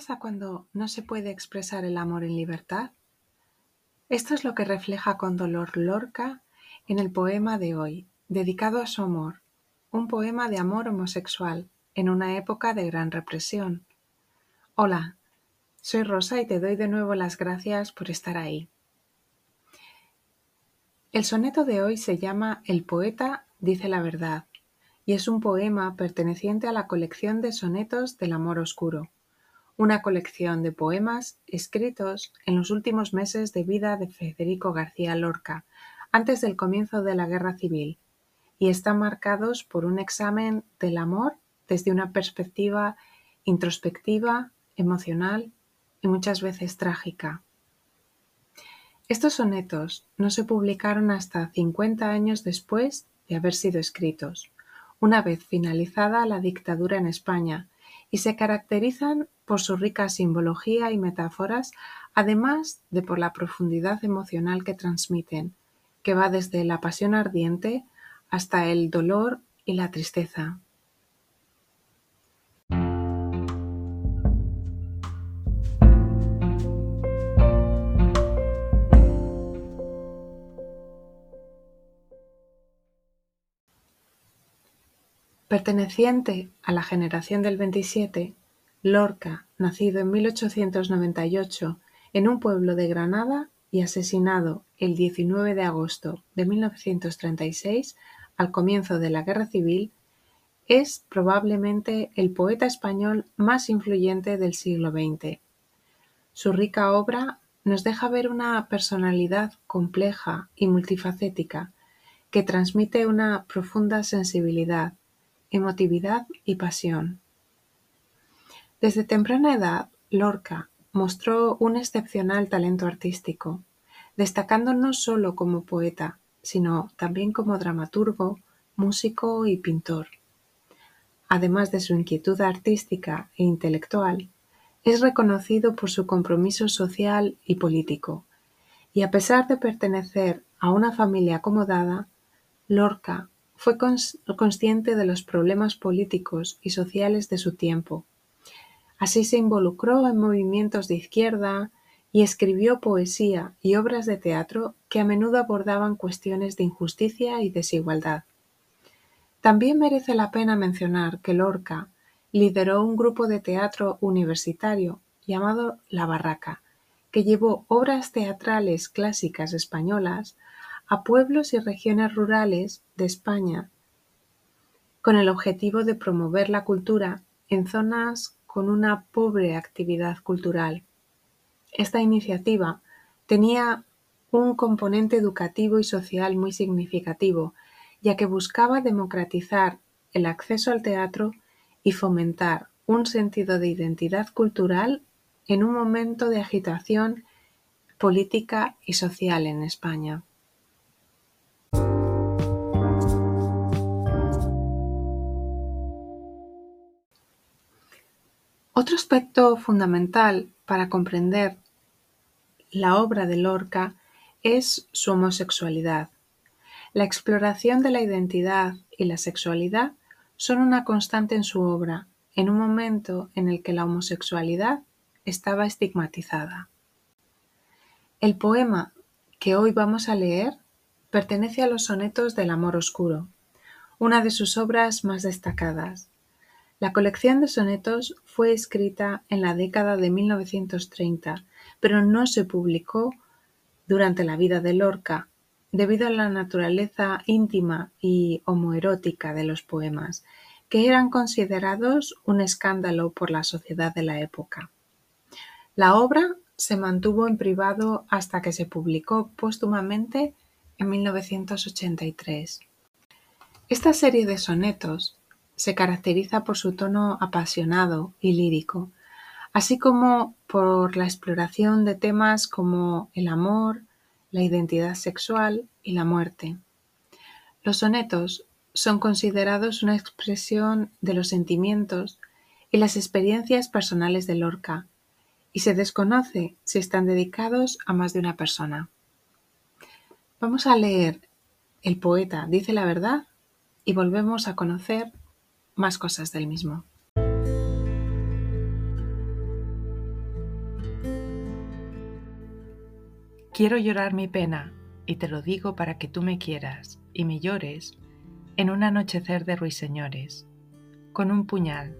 ¿Qué pasa cuando no se puede expresar el amor en libertad? Esto es lo que refleja con dolor Lorca en el poema de hoy, dedicado a su amor, un poema de amor homosexual en una época de gran represión. Hola, soy Rosa y te doy de nuevo las gracias por estar ahí. El soneto de hoy se llama El poeta dice la verdad y es un poema perteneciente a la colección de sonetos del amor oscuro una colección de poemas escritos en los últimos meses de vida de Federico García Lorca, antes del comienzo de la Guerra Civil, y están marcados por un examen del amor desde una perspectiva introspectiva, emocional y muchas veces trágica. Estos sonetos no se publicaron hasta 50 años después de haber sido escritos, una vez finalizada la dictadura en España, y se caracterizan por su rica simbología y metáforas, además de por la profundidad emocional que transmiten, que va desde la pasión ardiente hasta el dolor y la tristeza. Perteneciente a la generación del 27, Lorca, nacido en 1898 en un pueblo de Granada y asesinado el 19 de agosto de 1936, al comienzo de la Guerra Civil, es probablemente el poeta español más influyente del siglo XX. Su rica obra nos deja ver una personalidad compleja y multifacética que transmite una profunda sensibilidad, emotividad y pasión. Desde temprana edad, Lorca mostró un excepcional talento artístico, destacando no solo como poeta, sino también como dramaturgo, músico y pintor. Además de su inquietud artística e intelectual, es reconocido por su compromiso social y político, y a pesar de pertenecer a una familia acomodada, Lorca fue consciente de los problemas políticos y sociales de su tiempo Así se involucró en movimientos de izquierda y escribió poesía y obras de teatro que a menudo abordaban cuestiones de injusticia y desigualdad. También merece la pena mencionar que Lorca lideró un grupo de teatro universitario llamado La Barraca, que llevó obras teatrales clásicas españolas a pueblos y regiones rurales de España, con el objetivo de promover la cultura en zonas con una pobre actividad cultural. Esta iniciativa tenía un componente educativo y social muy significativo, ya que buscaba democratizar el acceso al teatro y fomentar un sentido de identidad cultural en un momento de agitación política y social en España. Otro aspecto fundamental para comprender la obra de Lorca es su homosexualidad. La exploración de la identidad y la sexualidad son una constante en su obra, en un momento en el que la homosexualidad estaba estigmatizada. El poema que hoy vamos a leer pertenece a los sonetos del amor oscuro, una de sus obras más destacadas, la colección de sonetos fue escrita en la década de 1930, pero no se publicó durante la vida de Lorca, debido a la naturaleza íntima y homoerótica de los poemas, que eran considerados un escándalo por la sociedad de la época. La obra se mantuvo en privado hasta que se publicó póstumamente en 1983. Esta serie de sonetos se caracteriza por su tono apasionado y lírico, así como por la exploración de temas como el amor, la identidad sexual y la muerte. Los sonetos son considerados una expresión de los sentimientos y las experiencias personales de Lorca, y se desconoce si están dedicados a más de una persona. Vamos a leer El poeta dice la verdad y volvemos a conocer más cosas del mismo. Quiero llorar mi pena, y te lo digo para que tú me quieras y me llores en un anochecer de ruiseñores, con un puñal,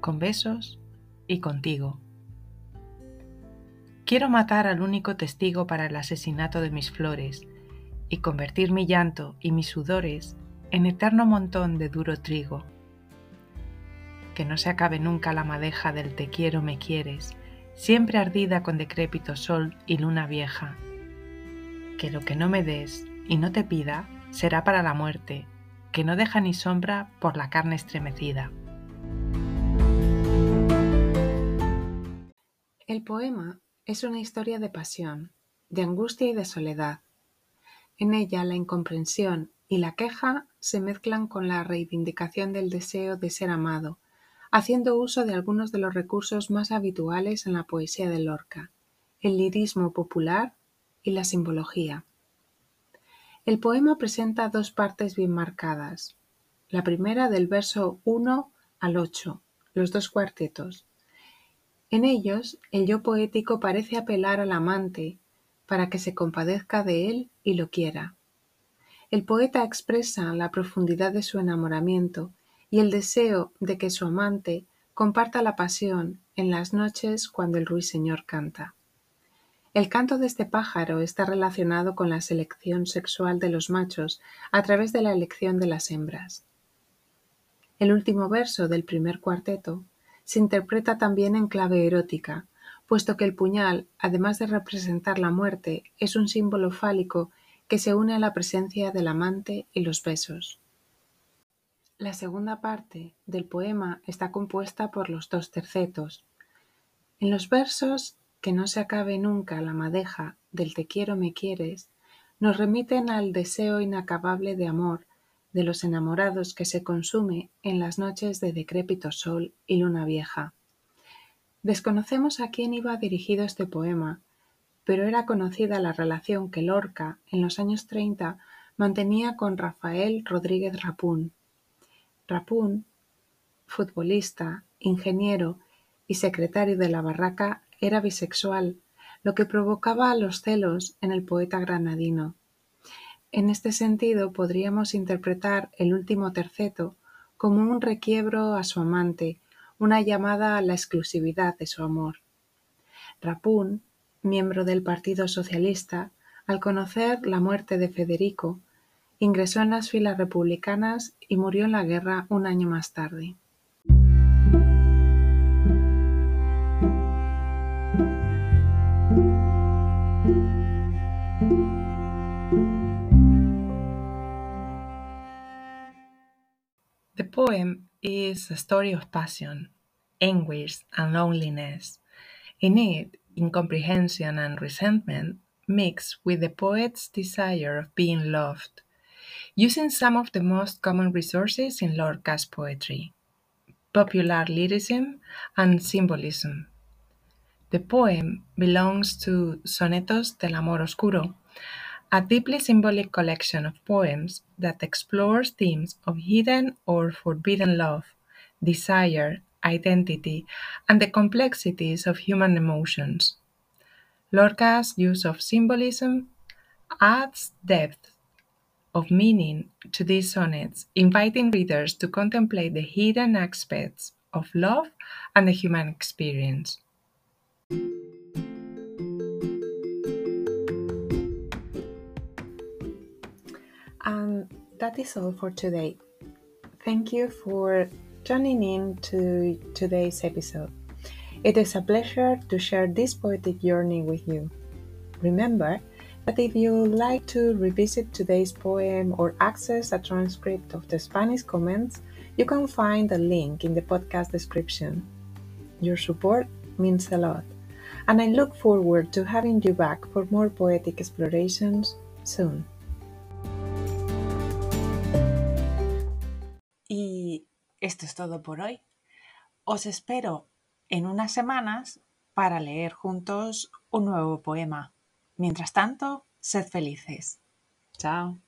con besos y contigo. Quiero matar al único testigo para el asesinato de mis flores y convertir mi llanto y mis sudores en eterno montón de duro trigo. Que no se acabe nunca la madeja del te quiero, me quieres, siempre ardida con decrépito sol y luna vieja. Que lo que no me des y no te pida será para la muerte, que no deja ni sombra por la carne estremecida. El poema es una historia de pasión, de angustia y de soledad. En ella la incomprensión y la queja se mezclan con la reivindicación del deseo de ser amado, haciendo uso de algunos de los recursos más habituales en la poesía de Lorca, el lirismo popular y la simbología. El poema presenta dos partes bien marcadas. La primera del verso 1 al 8, los dos cuartetos. En ellos, el yo poético parece apelar al amante para que se compadezca de él y lo quiera. El poeta expresa la profundidad de su enamoramiento y el deseo de que su amante comparta la pasión en las noches cuando el ruiseñor canta. El canto de este pájaro está relacionado con la selección sexual de los machos a través de la elección de las hembras. El último verso del primer cuarteto se interpreta también en clave erótica, puesto que el puñal, además de representar la muerte, es un símbolo fálico que se une a la presencia del amante y los besos. La segunda parte del poema está compuesta por los dos tercetos. En los versos que no se acabe nunca la madeja del te quiero me quieres, nos remiten al deseo inacabable de amor de los enamorados que se consume en las noches de decrépito sol y luna vieja. Desconocemos a quién iba dirigido este poema, pero era conocida la relación que Lorca, en los años 30, mantenía con Rafael Rodríguez Rapún. Rapún, futbolista, ingeniero y secretario de la barraca, era bisexual, lo que provocaba los celos en el poeta granadino. En este sentido, podríamos interpretar el último terceto como un requiebro a su amante, una llamada a la exclusividad de su amor. Rapún miembro del Partido Socialista, al conocer la muerte de Federico, ingresó en las filas republicanas y murió en la guerra un año más tarde. The poem is a story of passion, anguish, and loneliness. In it, incomprehension and resentment mix with the poet's desire of being loved, using some of the most common resources in Lorca's poetry popular lyricism and symbolism. The poem belongs to Sonetos del Amor Oscuro, a deeply symbolic collection of poems that explores themes of hidden or forbidden love, desire, identity, and the complexities of human emotions. Lorca's use of symbolism adds depth of meaning to these sonnets, inviting readers to contemplate the hidden aspects of love and the human experience. And that is all for today. Thank you for tuning in to today's episode. It is a pleasure to share this poetic journey with you. Remember that if you like to revisit today's poem or access a transcript of the Spanish comments, you can find a link in the podcast description. Your support means a lot, and I look forward to having you back for more poetic explorations soon. Y Esto es todo por hoy. Os espero en unas semanas para leer juntos un nuevo poema. Mientras tanto, sed felices. Chao.